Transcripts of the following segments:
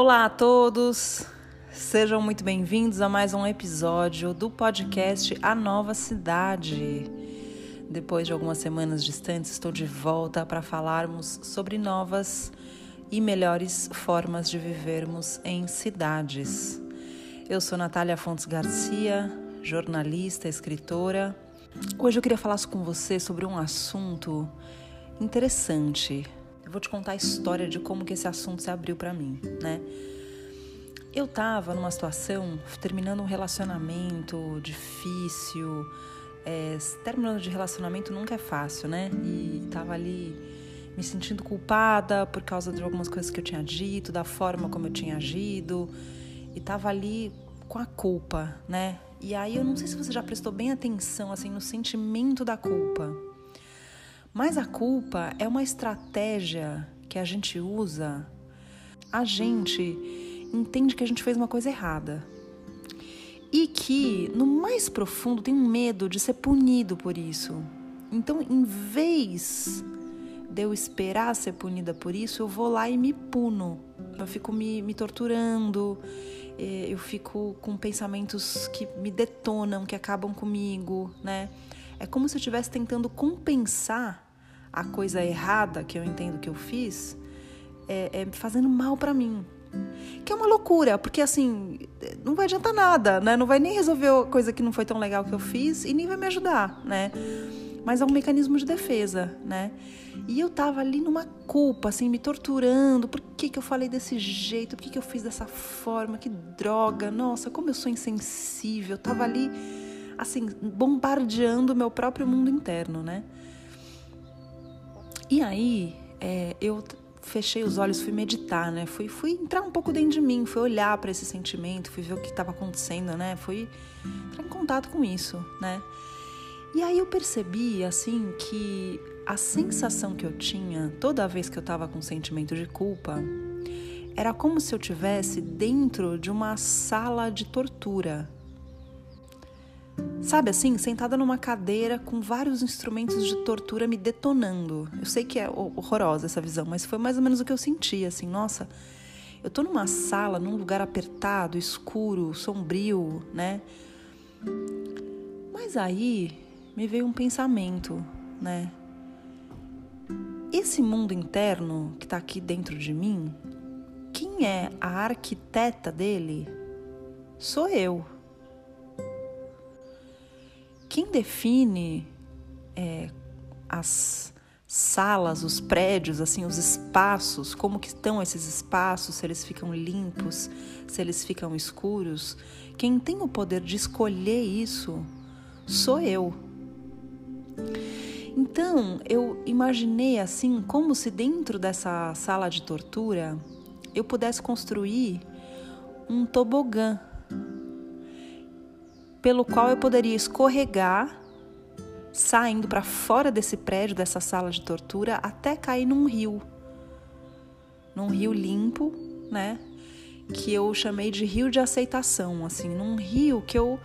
Olá a todos, sejam muito bem-vindos a mais um episódio do podcast A Nova Cidade. Depois de algumas semanas distantes, estou de volta para falarmos sobre novas e melhores formas de vivermos em cidades. Eu sou Natália Fontes Garcia, jornalista, escritora. Hoje eu queria falar com você sobre um assunto interessante eu vou te contar a história de como que esse assunto se abriu para mim, né? Eu tava numa situação, terminando um relacionamento difícil, é, término de relacionamento nunca é fácil, né? E tava ali me sentindo culpada por causa de algumas coisas que eu tinha dito, da forma como eu tinha agido, e tava ali com a culpa, né? E aí eu não sei se você já prestou bem atenção assim no sentimento da culpa. Mas a culpa é uma estratégia que a gente usa, a gente entende que a gente fez uma coisa errada. E que no mais profundo tem um medo de ser punido por isso. Então, em vez de eu esperar ser punida por isso, eu vou lá e me puno. Eu fico me, me torturando, eh, eu fico com pensamentos que me detonam, que acabam comigo, né? É como se eu estivesse tentando compensar a coisa errada que eu entendo que eu fiz é, é fazendo mal para mim. Que é uma loucura, porque assim, não vai adiantar nada, né? Não vai nem resolver a coisa que não foi tão legal que eu fiz e nem vai me ajudar, né? Mas é um mecanismo de defesa, né? E eu tava ali numa culpa, assim, me torturando. Por que, que eu falei desse jeito? Por que, que eu fiz dessa forma? Que droga! Nossa, como eu sou insensível. Eu tava ali, assim, bombardeando o meu próprio mundo interno, né? E aí é, eu fechei os olhos, fui meditar, né? Fui, fui entrar um pouco dentro de mim, fui olhar para esse sentimento, fui ver o que estava acontecendo, né? Fui entrar em contato com isso, né? E aí eu percebi, assim, que a sensação que eu tinha toda vez que eu estava com sentimento de culpa era como se eu tivesse dentro de uma sala de tortura, Sabe assim, sentada numa cadeira com vários instrumentos de tortura me detonando. Eu sei que é horrorosa essa visão, mas foi mais ou menos o que eu senti, assim, nossa, eu tô numa sala, num lugar apertado, escuro, sombrio, né? Mas aí me veio um pensamento, né? Esse mundo interno que tá aqui dentro de mim, quem é a arquiteta dele? Sou eu quem define é, as salas, os prédios, assim, os espaços, como que estão esses espaços, se eles ficam limpos, se eles ficam escuros, quem tem o poder de escolher isso sou eu. Então, eu imaginei assim, como se dentro dessa sala de tortura eu pudesse construir um tobogã pelo qual eu poderia escorregar saindo para fora desse prédio, dessa sala de tortura, até cair num rio. Num rio limpo, né? Que eu chamei de rio de aceitação, assim, num rio que eu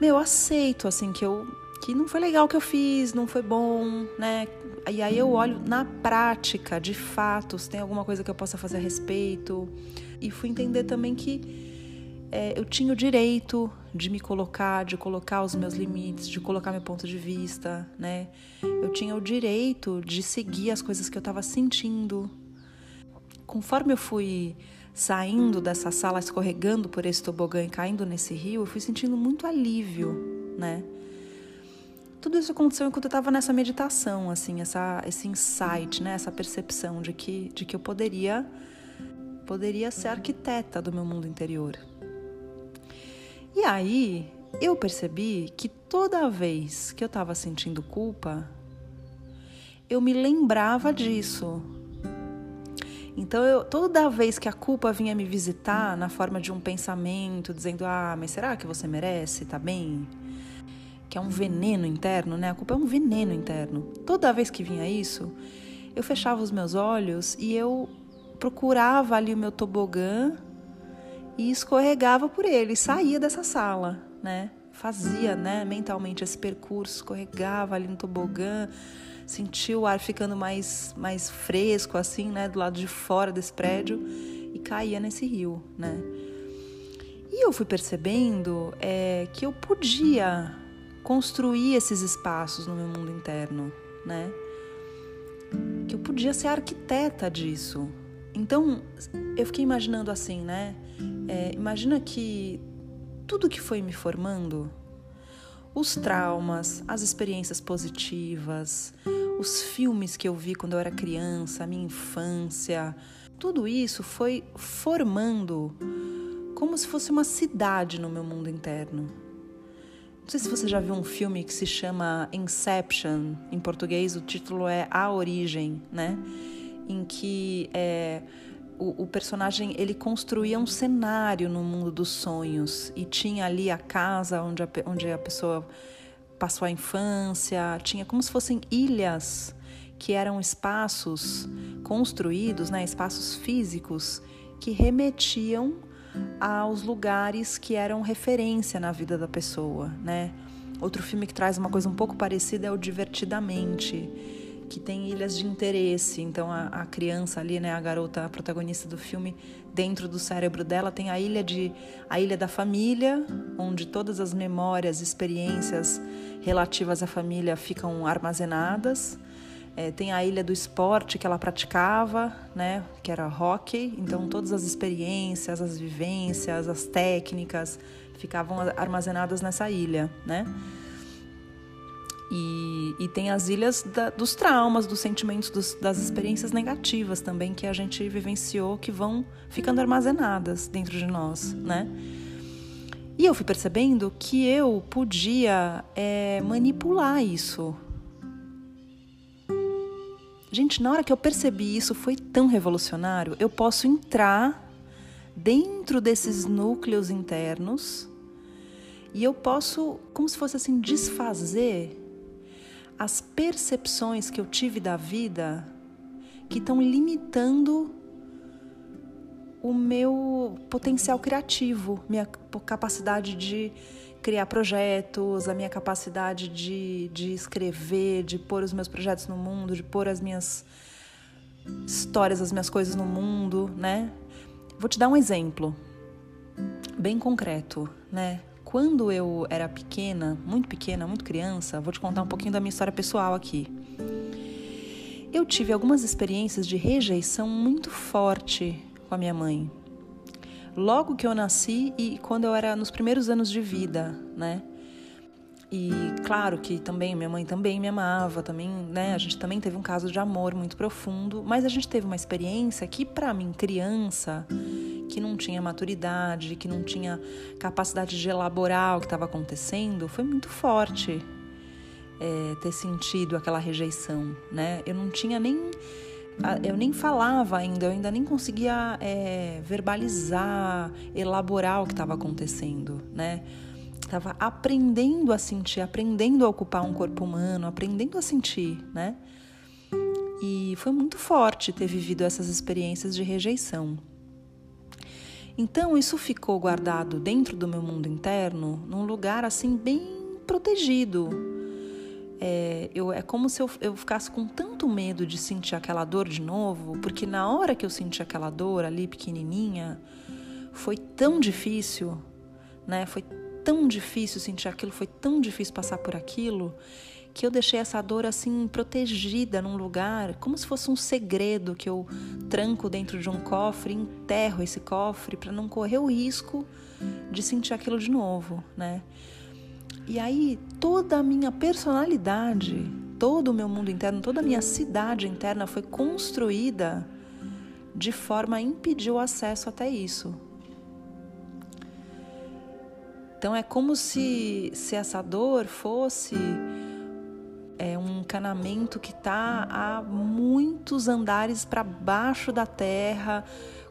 meu, aceito assim que eu que não foi legal o que eu fiz, não foi bom, né? E aí eu olho na prática, de fato, se tem alguma coisa que eu possa fazer a respeito. E fui entender também que é, eu tinha o direito de me colocar, de colocar os meus limites, de colocar meu ponto de vista, né? Eu tinha o direito de seguir as coisas que eu estava sentindo. Conforme eu fui saindo dessa sala, escorregando por esse tobogã e caindo nesse rio, eu fui sentindo muito alívio, né? Tudo isso aconteceu enquanto eu estava nessa meditação, assim, essa, esse insight, né? Essa percepção de que, de que eu poderia, poderia ser arquiteta do meu mundo interior. E aí eu percebi que toda vez que eu estava sentindo culpa, eu me lembrava disso. Então, eu, toda vez que a culpa vinha me visitar na forma de um pensamento, dizendo: Ah, mas será que você merece? Tá bem? Que é um veneno interno, né? A culpa é um veneno interno. Toda vez que vinha isso, eu fechava os meus olhos e eu procurava ali o meu tobogã e escorregava por ele, saía dessa sala, né? Fazia, né, mentalmente esse percurso, escorregava ali no tobogã, sentia o ar ficando mais mais fresco assim, né, do lado de fora desse prédio e caía nesse rio, né? E eu fui percebendo é, que eu podia construir esses espaços no meu mundo interno, né? Que eu podia ser arquiteta disso. Então, eu fiquei imaginando assim, né? É, imagina que tudo que foi me formando, os traumas, as experiências positivas, os filmes que eu vi quando eu era criança, a minha infância, tudo isso foi formando como se fosse uma cidade no meu mundo interno. Não sei se você já viu um filme que se chama Inception, em português o título é A Origem, né? Em que é, o, o, personagem ele construía um cenário no mundo dos sonhos e tinha ali a casa onde a, onde a pessoa passou a infância, tinha como se fossem ilhas que eram espaços construídos, né, espaços físicos que remetiam aos lugares que eram referência na vida da pessoa, né? Outro filme que traz uma coisa um pouco parecida é o Divertidamente, que tem ilhas de interesse. Então a, a, criança ali, né, a garota a protagonista do filme, dentro do cérebro dela tem a ilha de a ilha da família, onde todas as memórias, experiências relativas à família ficam armazenadas. É, tem a ilha do esporte que ela praticava, né, que era hockey. Então todas as experiências, as vivências, as técnicas ficavam armazenadas nessa ilha, né? E, e tem as ilhas da, dos traumas, dos sentimentos, dos, das experiências negativas também que a gente vivenciou, que vão ficando armazenadas dentro de nós, né? E eu fui percebendo que eu podia é, manipular isso. Gente, na hora que eu percebi isso, foi tão revolucionário. Eu posso entrar dentro desses núcleos internos e eu posso, como se fosse assim, desfazer as percepções que eu tive da vida que estão limitando o meu potencial criativo, minha capacidade de criar projetos, a minha capacidade de, de escrever, de pôr os meus projetos no mundo, de pôr as minhas histórias, as minhas coisas no mundo, né? Vou te dar um exemplo bem concreto, né? Quando eu era pequena, muito pequena, muito criança, vou te contar um pouquinho da minha história pessoal aqui. Eu tive algumas experiências de rejeição muito forte com a minha mãe. Logo que eu nasci e quando eu era nos primeiros anos de vida, né? E claro que também minha mãe também me amava, também, né? A gente também teve um caso de amor muito profundo, mas a gente teve uma experiência que para mim criança que não tinha maturidade, que não tinha capacidade de elaborar o que estava acontecendo, foi muito forte é, ter sentido aquela rejeição, né? Eu não tinha nem eu nem falava ainda, eu ainda nem conseguia é, verbalizar, elaborar o que estava acontecendo, né? Estava aprendendo a sentir, aprendendo a ocupar um corpo humano, aprendendo a sentir, né? E foi muito forte ter vivido essas experiências de rejeição. Então isso ficou guardado dentro do meu mundo interno, num lugar assim bem protegido. É, eu, é como se eu, eu ficasse com tanto medo de sentir aquela dor de novo, porque na hora que eu senti aquela dor ali pequenininha, foi tão difícil, né? Foi tão difícil sentir aquilo, foi tão difícil passar por aquilo, que eu deixei essa dor assim protegida num lugar, como se fosse um segredo que eu tranco dentro de um cofre, enterro esse cofre para não correr o risco de sentir aquilo de novo, né? E aí toda a minha personalidade, todo o meu mundo interno, toda a minha cidade interna foi construída de forma a impedir o acesso até isso. Então é como se, se essa dor fosse encanamento que está a muitos andares para baixo da terra,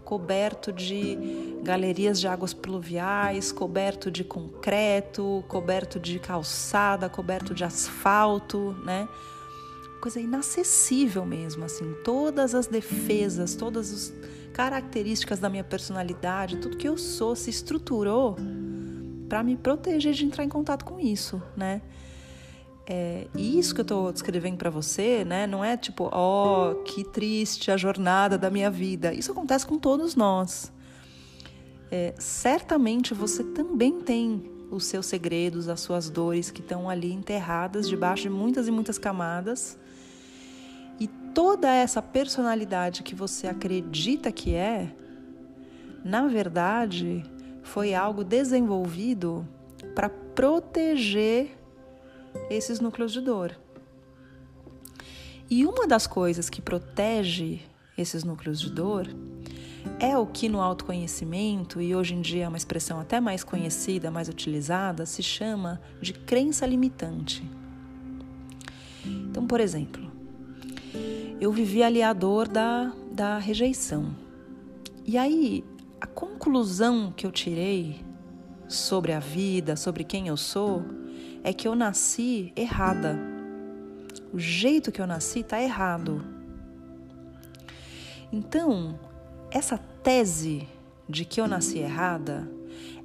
coberto de galerias de águas pluviais, coberto de concreto, coberto de calçada, coberto de asfalto, né? Coisa inacessível mesmo, assim. Todas as defesas, todas as características da minha personalidade, tudo que eu sou se estruturou para me proteger de entrar em contato com isso, né? É, isso que eu estou descrevendo para você, né, não é tipo, ó, oh, que triste a jornada da minha vida. Isso acontece com todos nós. É, certamente você também tem os seus segredos, as suas dores que estão ali enterradas debaixo de muitas e muitas camadas. E toda essa personalidade que você acredita que é, na verdade, foi algo desenvolvido para proteger esses núcleos de dor. E uma das coisas que protege esses núcleos de dor é o que no autoconhecimento, e hoje em dia é uma expressão até mais conhecida, mais utilizada, se chama de crença limitante. Então, por exemplo, eu vivi ali a dor da, da rejeição. E aí, a conclusão que eu tirei sobre a vida, sobre quem eu sou, é que eu nasci errada. O jeito que eu nasci está errado. Então, essa tese de que eu nasci errada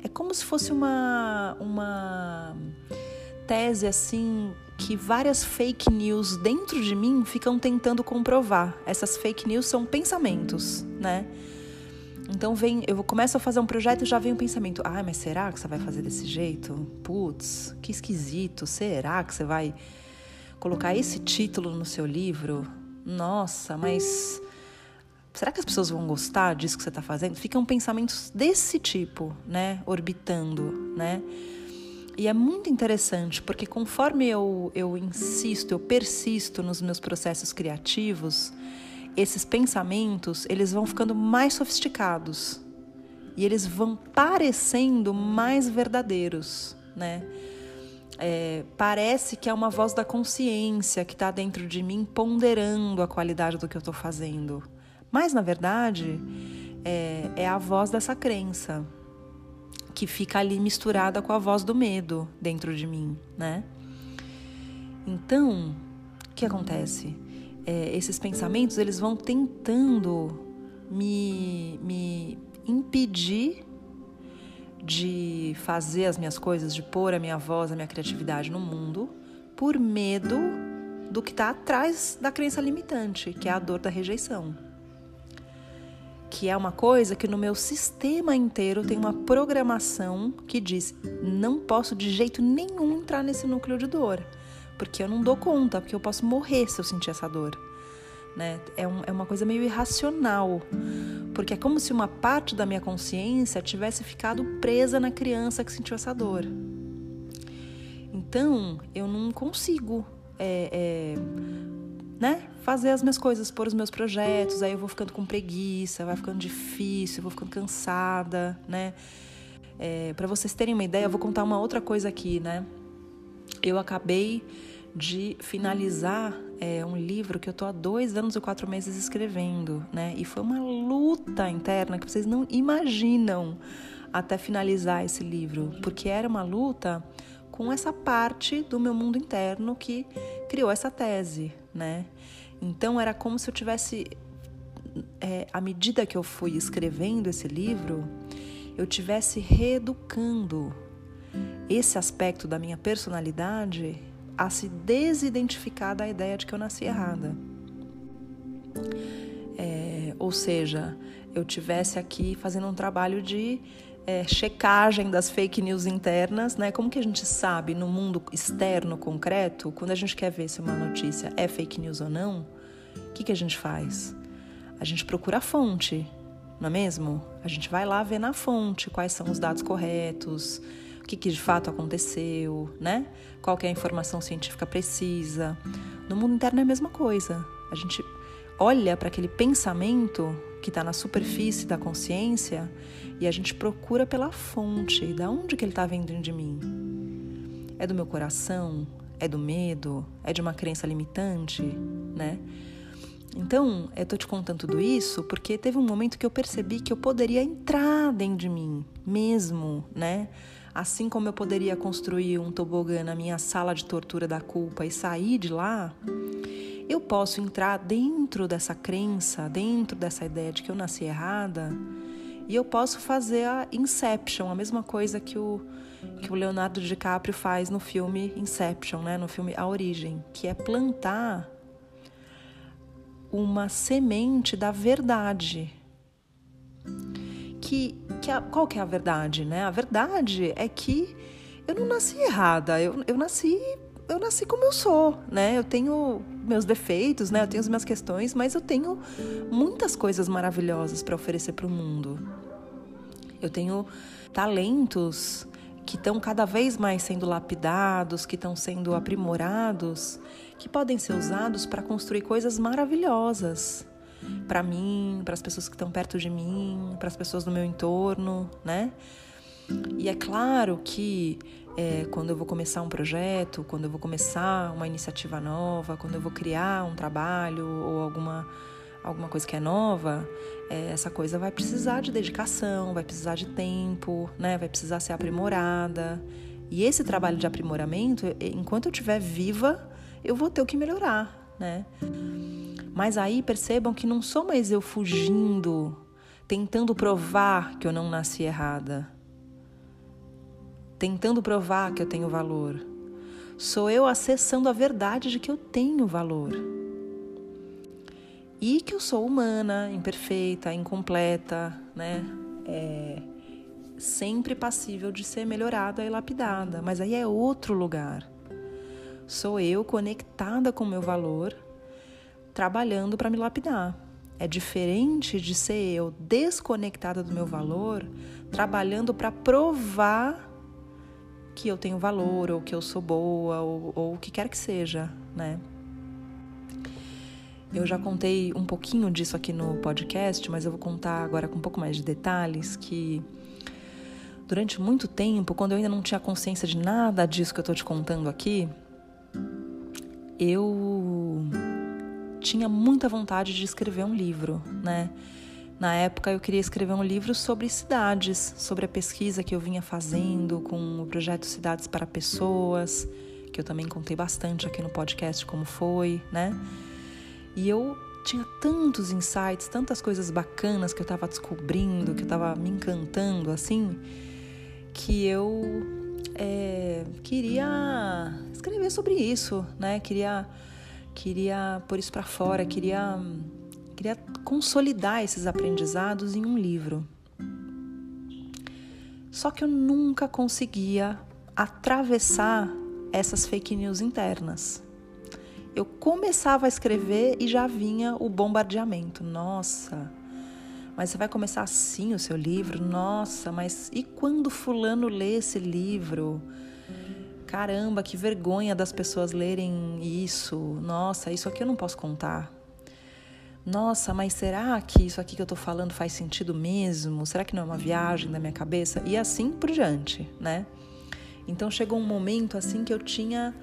é como se fosse uma, uma tese assim que várias fake news dentro de mim ficam tentando comprovar. Essas fake news são pensamentos, né? Então vem, eu começo a fazer um projeto e já vem o um pensamento: ah, mas será que você vai fazer desse jeito? Putz, que esquisito. Será que você vai colocar esse título no seu livro? Nossa, mas será que as pessoas vão gostar disso que você está fazendo? Ficam pensamentos desse tipo, né, orbitando, né? E é muito interessante, porque conforme eu, eu insisto, eu persisto nos meus processos criativos, esses pensamentos eles vão ficando mais sofisticados e eles vão parecendo mais verdadeiros, né? É, parece que é uma voz da consciência que está dentro de mim ponderando a qualidade do que eu estou fazendo, mas na verdade é, é a voz dessa crença que fica ali misturada com a voz do medo dentro de mim, né? Então, o que acontece? É, esses pensamentos eles vão tentando me, me impedir de fazer as minhas coisas, de pôr a minha voz, a minha criatividade no mundo, por medo do que está atrás da crença limitante, que é a dor da rejeição. Que é uma coisa que no meu sistema inteiro tem uma programação que diz: não posso de jeito nenhum entrar nesse núcleo de dor porque eu não dou conta, porque eu posso morrer se eu sentir essa dor. Né? É, um, é uma coisa meio irracional, porque é como se uma parte da minha consciência tivesse ficado presa na criança que sentiu essa dor. Então, eu não consigo é, é, né, fazer as minhas coisas, pôr os meus projetos, aí eu vou ficando com preguiça, vai ficando difícil, vou ficando cansada, né? É, Para vocês terem uma ideia, eu vou contar uma outra coisa aqui, né? eu acabei de finalizar é, um livro que eu tô há dois anos e quatro meses escrevendo, né? E foi uma luta interna que vocês não imaginam até finalizar esse livro, porque era uma luta com essa parte do meu mundo interno que criou essa tese, né? Então era como se eu tivesse, é, à medida que eu fui escrevendo esse livro, eu tivesse reeducando esse aspecto da minha personalidade a se desidentificar da ideia de que eu nasci errada. É, ou seja, eu tivesse aqui fazendo um trabalho de é, checagem das fake news internas, né? Como que a gente sabe no mundo externo concreto, quando a gente quer ver se uma notícia é fake news ou não, o que, que a gente faz? A gente procura a fonte, não é mesmo? A gente vai lá ver na fonte quais são os dados corretos, o que, que de fato aconteceu, né? Qual é a informação científica precisa. No mundo interno é a mesma coisa. A gente olha para aquele pensamento que está na superfície da consciência e a gente procura pela fonte, da onde que ele está vindo de mim. É do meu coração? É do medo? É de uma crença limitante, né? Então, eu tô te contando tudo isso porque teve um momento que eu percebi que eu poderia entrar dentro de mim mesmo, né? Assim como eu poderia construir um tobogã na minha sala de tortura da culpa e sair de lá, eu posso entrar dentro dessa crença, dentro dessa ideia de que eu nasci errada E eu posso fazer a Inception, a mesma coisa que o, que o Leonardo DiCaprio faz no filme Inception, né? no filme A Origem, que é plantar uma semente da verdade. Que, que a, qual que é a verdade, né? A verdade é que eu não nasci errada, eu, eu nasci eu nasci como eu sou, né? Eu tenho meus defeitos, né? Eu tenho as minhas questões, mas eu tenho muitas coisas maravilhosas para oferecer para o mundo. Eu tenho talentos que estão cada vez mais sendo lapidados, que estão sendo aprimorados, que podem ser usados para construir coisas maravilhosas para mim, para as pessoas que estão perto de mim, para as pessoas do meu entorno, né? E é claro que é, quando eu vou começar um projeto, quando eu vou começar uma iniciativa nova, quando eu vou criar um trabalho ou alguma, alguma coisa que é nova, é, essa coisa vai precisar de dedicação, vai precisar de tempo, né? vai precisar ser aprimorada. E esse trabalho de aprimoramento, enquanto eu estiver viva, eu vou ter o que melhorar, né? Mas aí percebam que não sou mais eu fugindo, tentando provar que eu não nasci errada tentando provar que eu tenho valor. Sou eu acessando a verdade de que eu tenho valor. E que eu sou humana, imperfeita, incompleta, né? É sempre passível de ser melhorada e lapidada, mas aí é outro lugar. Sou eu conectada com o meu valor, trabalhando para me lapidar. É diferente de ser eu desconectada do meu valor, trabalhando para provar que eu tenho valor, ou que eu sou boa, ou, ou o que quer que seja, né? Eu já contei um pouquinho disso aqui no podcast, mas eu vou contar agora com um pouco mais de detalhes que durante muito tempo, quando eu ainda não tinha consciência de nada disso que eu estou te contando aqui, eu tinha muita vontade de escrever um livro, né? Na época, eu queria escrever um livro sobre cidades, sobre a pesquisa que eu vinha fazendo com o projeto Cidades para Pessoas, que eu também contei bastante aqui no podcast como foi, né? E eu tinha tantos insights, tantas coisas bacanas que eu estava descobrindo, que eu estava me encantando assim, que eu é, queria escrever sobre isso, né? Queria, queria pôr isso para fora, queria Queria consolidar esses aprendizados em um livro. Só que eu nunca conseguia atravessar essas fake news internas. Eu começava a escrever e já vinha o bombardeamento. Nossa, mas você vai começar assim o seu livro? Nossa, mas e quando Fulano lê esse livro? Caramba, que vergonha das pessoas lerem isso. Nossa, isso aqui eu não posso contar nossa, mas será que isso aqui que eu tô falando faz sentido mesmo? Será que não é uma viagem da minha cabeça? E assim por diante, né? Então chegou um momento assim que eu tinha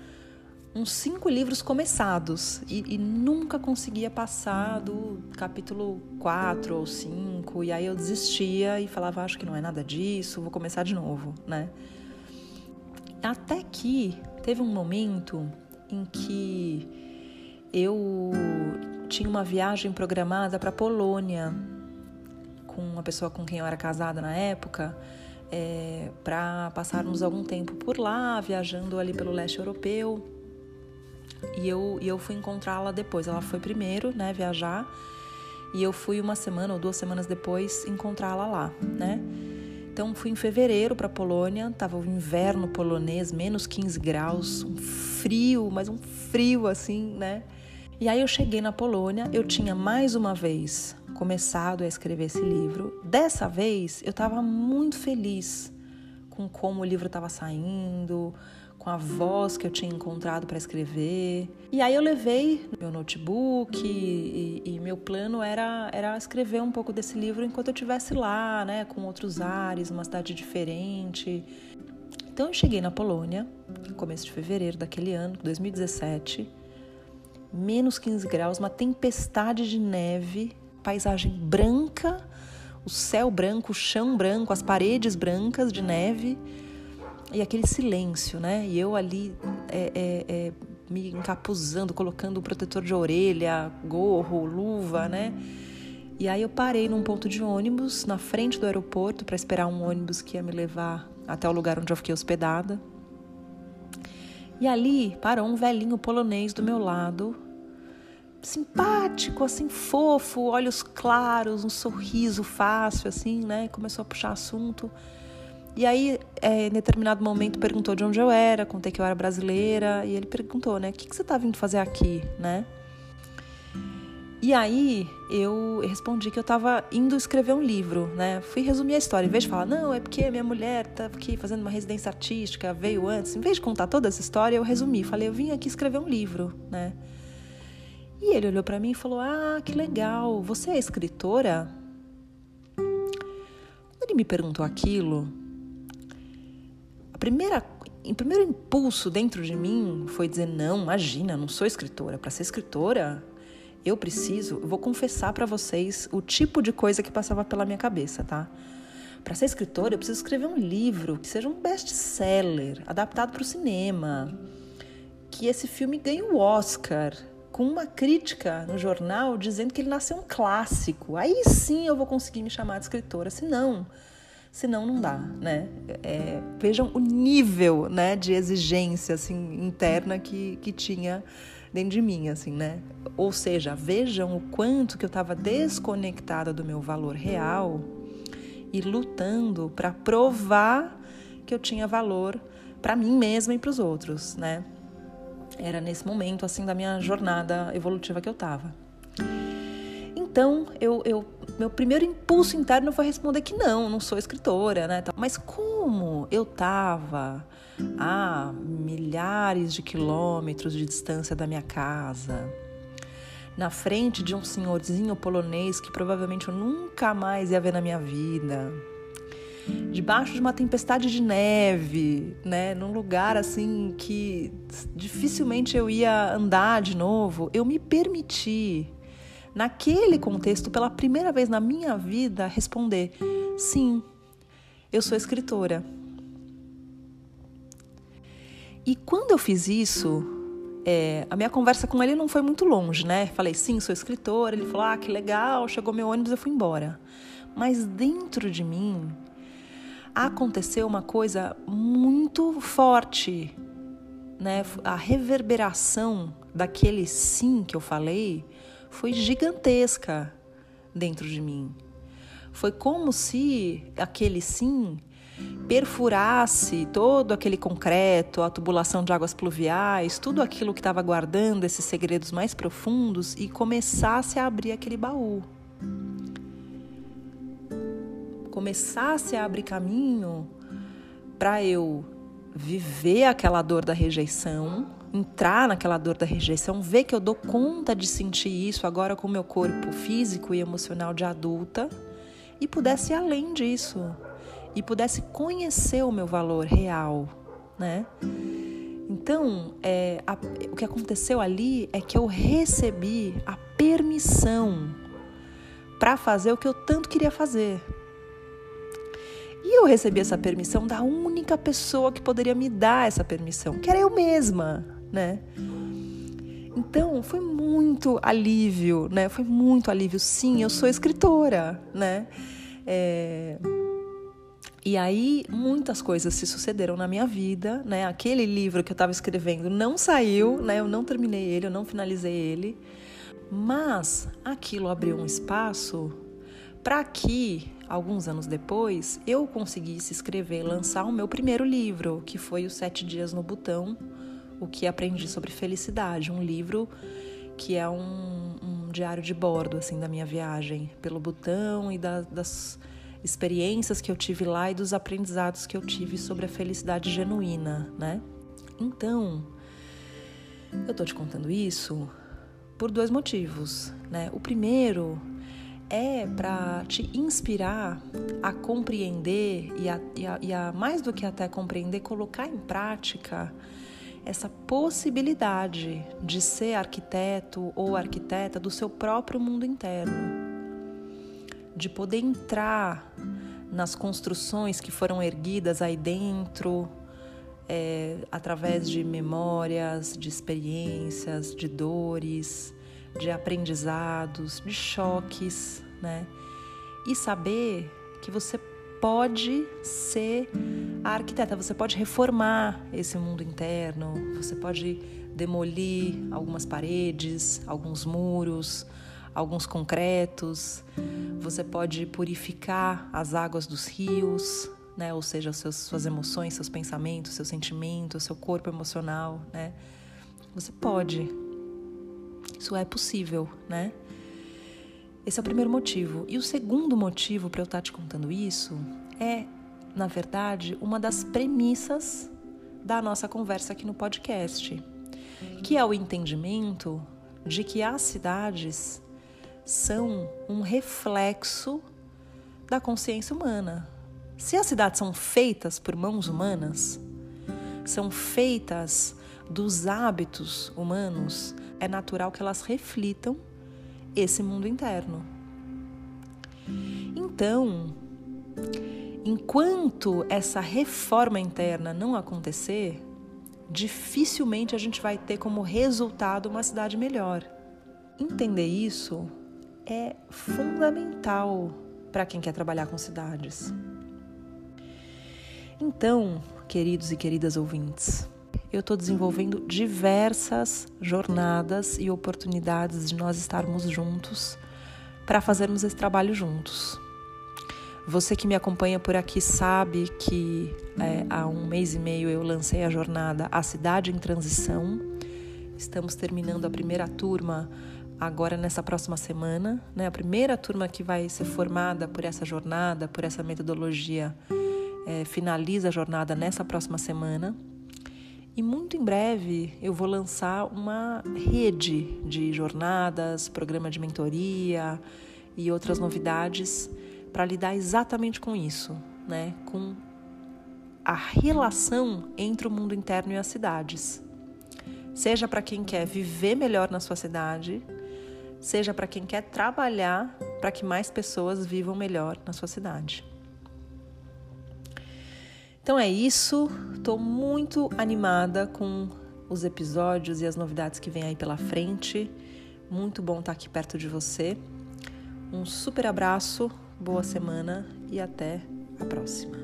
uns cinco livros começados e, e nunca conseguia passar do capítulo 4 ou 5, e aí eu desistia e falava, acho que não é nada disso, vou começar de novo, né? Até que teve um momento em que eu tinha uma viagem programada para Polônia com uma pessoa com quem eu era casada na época, é, para passarmos algum tempo por lá, viajando ali pelo leste europeu. E eu, e eu fui encontrá-la depois. Ela foi primeiro, né, viajar, e eu fui uma semana ou duas semanas depois encontrá-la lá, né? Então fui em fevereiro para Polônia, tava o inverno polonês, menos 15 graus, um frio, mas um frio assim, né? E aí eu cheguei na Polônia, eu tinha mais uma vez começado a escrever esse livro. Dessa vez eu estava muito feliz com como o livro estava saindo, com a voz que eu tinha encontrado para escrever. E aí eu levei meu notebook e, e, meu plano era, era escrever um pouco desse livro enquanto eu estivesse lá, né, com outros ares, uma cidade diferente. Então eu cheguei na Polônia, no começo de fevereiro daquele ano, 2017 menos 15 graus, uma tempestade de neve, paisagem branca, o céu branco, o chão branco, as paredes brancas de neve e aquele silêncio, né? E eu ali é, é, é, me encapuzando, colocando o protetor de orelha, gorro, luva, né? E aí eu parei num ponto de ônibus na frente do aeroporto para esperar um ônibus que ia me levar até o lugar onde eu fiquei hospedada. E ali parou um velhinho polonês do meu lado, simpático, assim, fofo, olhos claros, um sorriso fácil, assim, né? Começou a puxar assunto. E aí, é, em determinado momento, perguntou de onde eu era, contei que eu era brasileira, e ele perguntou, né, o que, que você está vindo fazer aqui, né? E aí eu respondi que eu estava indo escrever um livro, né? Fui resumir a história. Em vez de falar, não, é porque minha mulher tá aqui fazendo uma residência artística, veio antes. Em vez de contar toda essa história, eu resumi. Falei, eu vim aqui escrever um livro, né? E ele olhou para mim e falou, ah, que legal, você é escritora? Quando ele me perguntou aquilo, primeira, o primeiro impulso dentro de mim foi dizer, não, imagina, não sou escritora. Para ser escritora, eu preciso, eu vou confessar para vocês o tipo de coisa que passava pela minha cabeça, tá? Para ser escritora, eu preciso escrever um livro que seja um best-seller, adaptado para o cinema, que esse filme ganhe o um Oscar, com uma crítica no jornal dizendo que ele nasceu um clássico. Aí sim eu vou conseguir me chamar de escritora, senão, senão não dá, né? É, vejam o nível, né, de exigência assim interna que, que tinha dentro de mim, assim, né? Ou seja, vejam o quanto que eu estava desconectada do meu valor real e lutando para provar que eu tinha valor para mim mesma e para os outros, né? Era nesse momento assim da minha jornada evolutiva que eu estava. Então, eu, eu, meu primeiro impulso interno foi responder que não, não sou escritora, né? Mas como eu estava a milhares de quilômetros de distância da minha casa, na frente de um senhorzinho polonês que provavelmente eu nunca mais ia ver na minha vida, debaixo de uma tempestade de neve, né, num lugar assim que dificilmente eu ia andar de novo, eu me permiti naquele contexto pela primeira vez na minha vida responder: "Sim, eu sou escritora". E quando eu fiz isso, é, a minha conversa com ele não foi muito longe, né? Falei, sim, sou escritora. Ele falou, ah, que legal. Chegou meu ônibus, eu fui embora. Mas dentro de mim aconteceu uma coisa muito forte, né? A reverberação daquele sim que eu falei foi gigantesca dentro de mim. Foi como se aquele sim perfurasse todo aquele concreto, a tubulação de águas pluviais, tudo aquilo que estava guardando esses segredos mais profundos e começasse a abrir aquele baú. Começasse a abrir caminho para eu viver aquela dor da rejeição, entrar naquela dor da rejeição, ver que eu dou conta de sentir isso agora com o meu corpo físico e emocional de adulta e pudesse ir além disso e pudesse conhecer o meu valor real, né? Então, é, a, o que aconteceu ali é que eu recebi a permissão para fazer o que eu tanto queria fazer. E eu recebi essa permissão da única pessoa que poderia me dar essa permissão, que era eu mesma, né? Então, foi muito alívio, né? Foi muito alívio. Sim, eu sou escritora, né? É, e aí muitas coisas se sucederam na minha vida, né? Aquele livro que eu estava escrevendo não saiu, né? Eu não terminei ele, eu não finalizei ele, mas aquilo abriu um espaço para que alguns anos depois eu conseguisse escrever, lançar o meu primeiro livro, que foi os Sete Dias no Butão, o que aprendi sobre felicidade, um livro que é um, um diário de bordo assim da minha viagem pelo Butão e da, das experiências que eu tive lá e dos aprendizados que eu tive sobre a felicidade genuína, né? Então, eu tô te contando isso por dois motivos, né? O primeiro é para te inspirar a compreender e a, e, a, e a, mais do que até compreender, colocar em prática essa possibilidade de ser arquiteto ou arquiteta do seu próprio mundo interno de poder entrar nas construções que foram erguidas aí dentro, é, através de memórias, de experiências, de dores, de aprendizados, de choques, né? E saber que você pode ser arquiteta, você pode reformar esse mundo interno, você pode demolir algumas paredes, alguns muros, alguns concretos, você pode purificar as águas dos rios, né? Ou seja, seus, suas emoções, seus pensamentos, seus sentimentos, seu corpo emocional, né? Você pode. Isso é possível, né? Esse é o primeiro motivo. E o segundo motivo para eu estar te contando isso é, na verdade, uma das premissas da nossa conversa aqui no podcast, que é o entendimento de que as cidades são um reflexo da consciência humana. Se as cidades são feitas por mãos humanas, são feitas dos hábitos humanos, é natural que elas reflitam esse mundo interno. Então, enquanto essa reforma interna não acontecer, dificilmente a gente vai ter como resultado uma cidade melhor. Entender isso é fundamental para quem quer trabalhar com cidades. Então, queridos e queridas ouvintes, eu estou desenvolvendo diversas jornadas e oportunidades de nós estarmos juntos para fazermos esse trabalho juntos. Você que me acompanha por aqui sabe que é, há um mês e meio eu lancei a jornada A Cidade em Transição. Estamos terminando a primeira turma agora nessa próxima semana, né? A primeira turma que vai ser formada por essa jornada, por essa metodologia, é, finaliza a jornada nessa próxima semana. E muito em breve eu vou lançar uma rede de jornadas, programa de mentoria e outras novidades para lidar exatamente com isso, né? Com a relação entre o mundo interno e as cidades. Seja para quem quer viver melhor na sua cidade, seja para quem quer trabalhar para que mais pessoas vivam melhor na sua cidade. Então é isso. Estou muito animada com os episódios e as novidades que vem aí pela frente. Muito bom estar aqui perto de você. Um super abraço, boa semana e até a próxima.